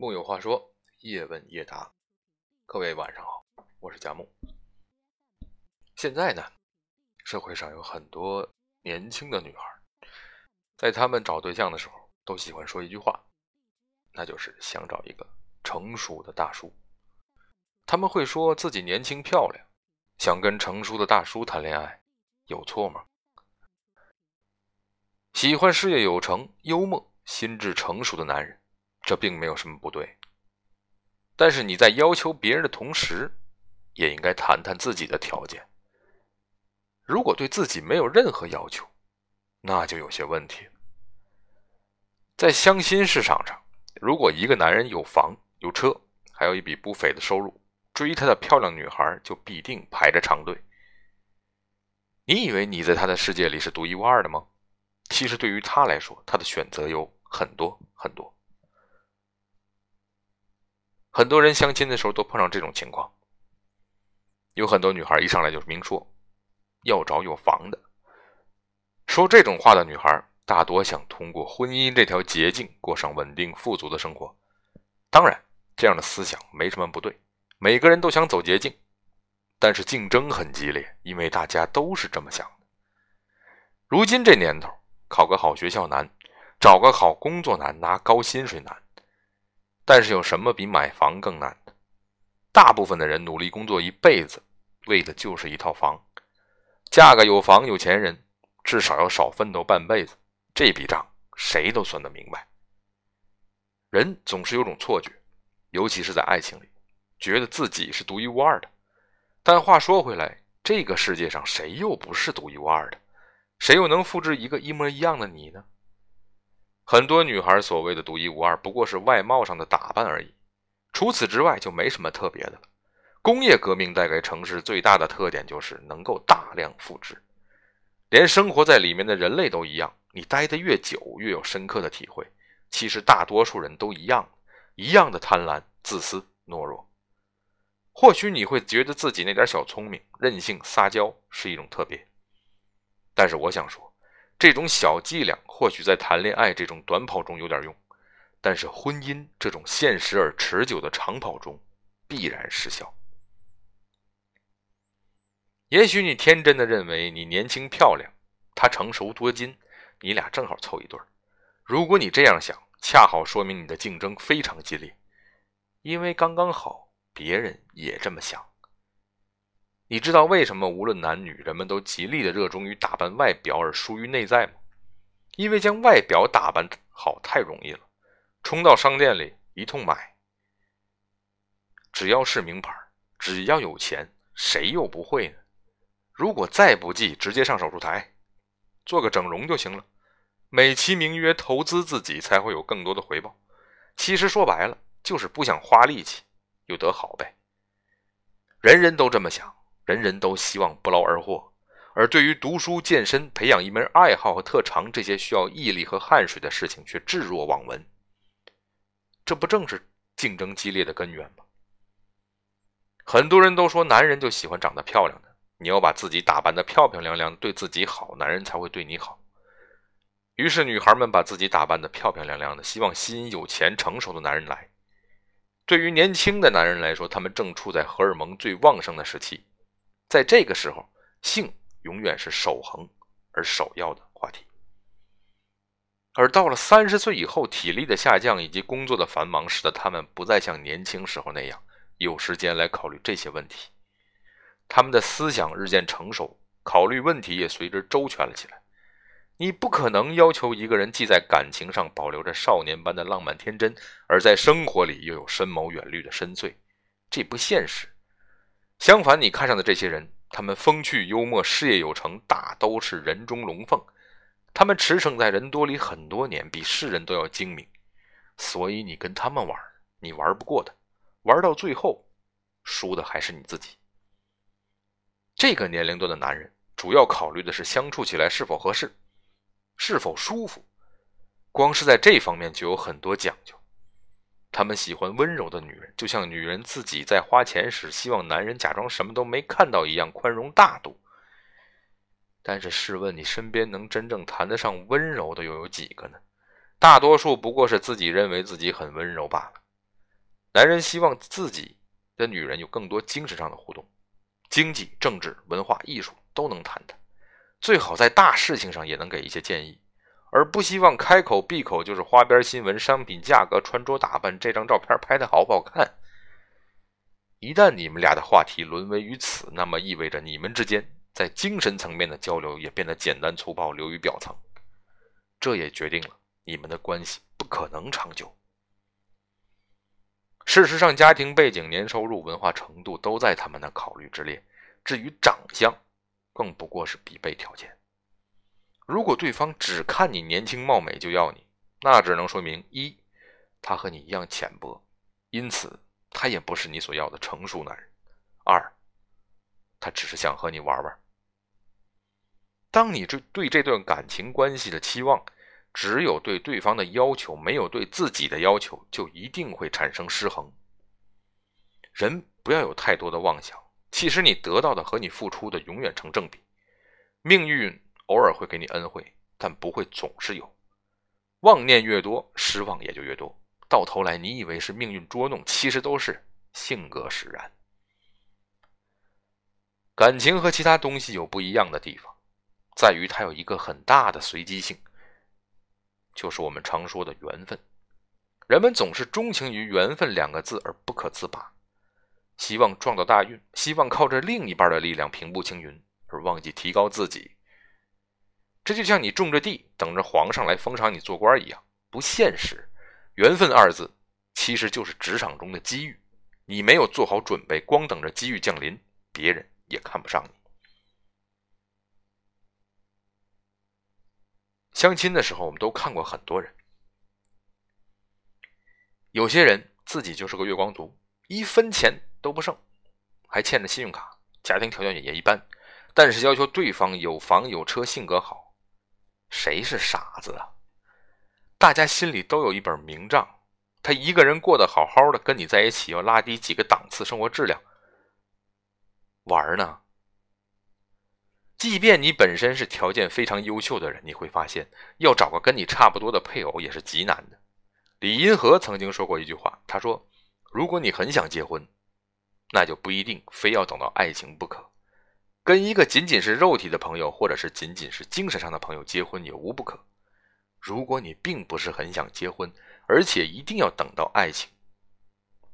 木有话说，叶问叶答，各位晚上好，我是佳木。现在呢，社会上有很多年轻的女孩，在她们找对象的时候，都喜欢说一句话，那就是想找一个成熟的大叔。他们会说自己年轻漂亮，想跟成熟的大叔谈恋爱，有错吗？喜欢事业有成、幽默、心智成熟的男人。这并没有什么不对，但是你在要求别人的同时，也应该谈谈自己的条件。如果对自己没有任何要求，那就有些问题。在相亲市场上，如果一个男人有房有车，还有一笔不菲的收入，追他的漂亮女孩就必定排着长队。你以为你在他的世界里是独一无二的吗？其实对于他来说，他的选择有很多很多。很多人相亲的时候都碰上这种情况，有很多女孩一上来就是明说要找有房的。说这种话的女孩大多想通过婚姻这条捷径过上稳定富足的生活。当然，这样的思想没什么不对，每个人都想走捷径，但是竞争很激烈，因为大家都是这么想的。如今这年头，考个好学校难，找个好工作难，拿高薪水难。但是有什么比买房更难的？大部分的人努力工作一辈子，为的就是一套房。嫁个有房有钱人，至少要少奋斗半辈子。这笔账谁都算得明白。人总是有种错觉，尤其是在爱情里，觉得自己是独一无二的。但话说回来，这个世界上谁又不是独一无二的？谁又能复制一个一模一样的你呢？很多女孩所谓的独一无二，不过是外貌上的打扮而已，除此之外就没什么特别的了。工业革命带给城市最大的特点就是能够大量复制，连生活在里面的人类都一样。你待得越久，越有深刻的体会。其实大多数人都一样，一样的贪婪、自私、懦弱。或许你会觉得自己那点小聪明、任性、撒娇是一种特别，但是我想说。这种小伎俩或许在谈恋爱这种短跑中有点用，但是婚姻这种现实而持久的长跑中必然失效。也许你天真的认为你年轻漂亮，他成熟多金，你俩正好凑一对儿。如果你这样想，恰好说明你的竞争非常激烈，因为刚刚好别人也这么想。你知道为什么无论男女，人们都极力的热衷于打扮外表而疏于内在吗？因为将外表打扮好太容易了，冲到商店里一通买，只要是名牌，只要有钱，谁又不会呢？如果再不济，直接上手术台做个整容就行了，美其名曰投资自己，才会有更多的回报。其实说白了，就是不想花力气又得好呗。人人都这么想。人人都希望不劳而获，而对于读书、健身、培养一门爱好和特长这些需要毅力和汗水的事情，却置若罔闻。这不正是竞争激烈的根源吗？很多人都说，男人就喜欢长得漂亮的，你要把自己打扮的漂漂亮亮，对自己好，男人才会对你好。于是，女孩们把自己打扮的漂漂亮亮的，希望吸引有钱、成熟的男人来。对于年轻的男人来说，他们正处在荷尔蒙最旺盛的时期。在这个时候，性永远是守恒而首要的话题。而到了三十岁以后，体力的下降以及工作的繁忙，使得他们不再像年轻时候那样有时间来考虑这些问题。他们的思想日渐成熟，考虑问题也随之周全了起来。你不可能要求一个人既在感情上保留着少年般的浪漫天真，而在生活里又有深谋远虑的深邃，这不现实。相反，你看上的这些人，他们风趣幽默，事业有成，大都是人中龙凤。他们驰骋在人多里很多年，比世人都要精明。所以你跟他们玩，你玩不过的，玩到最后，输的还是你自己。这个年龄段的男人，主要考虑的是相处起来是否合适，是否舒服。光是在这方面就有很多讲究。他们喜欢温柔的女人，就像女人自己在花钱时希望男人假装什么都没看到一样宽容大度。但是试问，你身边能真正谈得上温柔的又有几个呢？大多数不过是自己认为自己很温柔罢了。男人希望自己的女人有更多精神上的互动，经济、政治、文化艺术都能谈谈，最好在大事情上也能给一些建议，而不希望开口闭口就是花边新闻、商品价格、穿着打扮、这张照片拍的好不好看。一旦你们俩的话题沦为于此，那么意味着你们之间在精神层面的交流也变得简单粗暴、流于表层。这也决定了你们的关系不可能长久。事实上，家庭背景、年收入、文化程度都在他们的考虑之列。至于长相，更不过是必备条件。如果对方只看你年轻貌美就要你，那只能说明一，他和你一样浅薄，因此。他也不是你所要的成熟男人。二，他只是想和你玩玩。当你这对这段感情关系的期望只有对对方的要求，没有对自己的要求，就一定会产生失衡。人不要有太多的妄想，其实你得到的和你付出的永远成正比。命运偶尔会给你恩惠，但不会总是有。妄念越多，失望也就越多。到头来，你以为是命运捉弄，其实都是性格使然。感情和其他东西有不一样的地方，在于它有一个很大的随机性，就是我们常说的缘分。人们总是钟情于“缘分”两个字而不可自拔，希望撞到大运，希望靠着另一半的力量平步青云，而忘记提高自己。这就像你种着地，等着皇上来封赏你做官一样，不现实。缘分二字，其实就是职场中的机遇。你没有做好准备，光等着机遇降临，别人也看不上你。相亲的时候，我们都看过很多人，有些人自己就是个月光族，一分钱都不剩，还欠着信用卡，家庭条件也一般，但是要求对方有房有车，性格好，谁是傻子啊？大家心里都有一本明账，他一个人过得好好的，跟你在一起要拉低几个档次生活质量，玩呢？即便你本身是条件非常优秀的人，你会发现要找个跟你差不多的配偶也是极难的。李银河曾经说过一句话，他说：“如果你很想结婚，那就不一定非要等到爱情不可，跟一个仅仅是肉体的朋友，或者是仅仅是精神上的朋友结婚也无不可。”如果你并不是很想结婚，而且一定要等到爱情，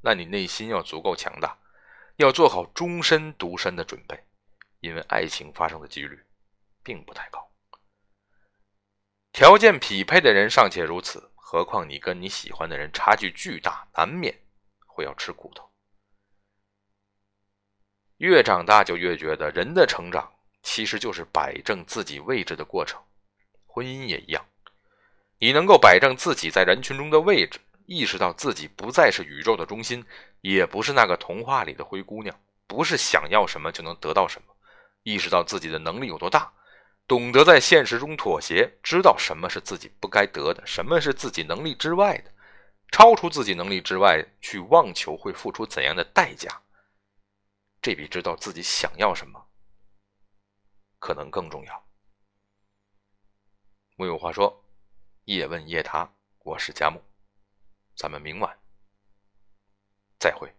那你内心要足够强大，要做好终身独身的准备，因为爱情发生的几率并不太高。条件匹配的人尚且如此，何况你跟你喜欢的人差距巨大，难免会要吃苦头。越长大就越觉得，人的成长其实就是摆正自己位置的过程，婚姻也一样。你能够摆正自己在人群中的位置，意识到自己不再是宇宙的中心，也不是那个童话里的灰姑娘，不是想要什么就能得到什么。意识到自己的能力有多大，懂得在现实中妥协，知道什么是自己不该得的，什么是自己能力之外的，超出自己能力之外去妄求会付出怎样的代价，这比知道自己想要什么可能更重要。木有话说。叶问夜他，我是佳木，咱们明晚再会。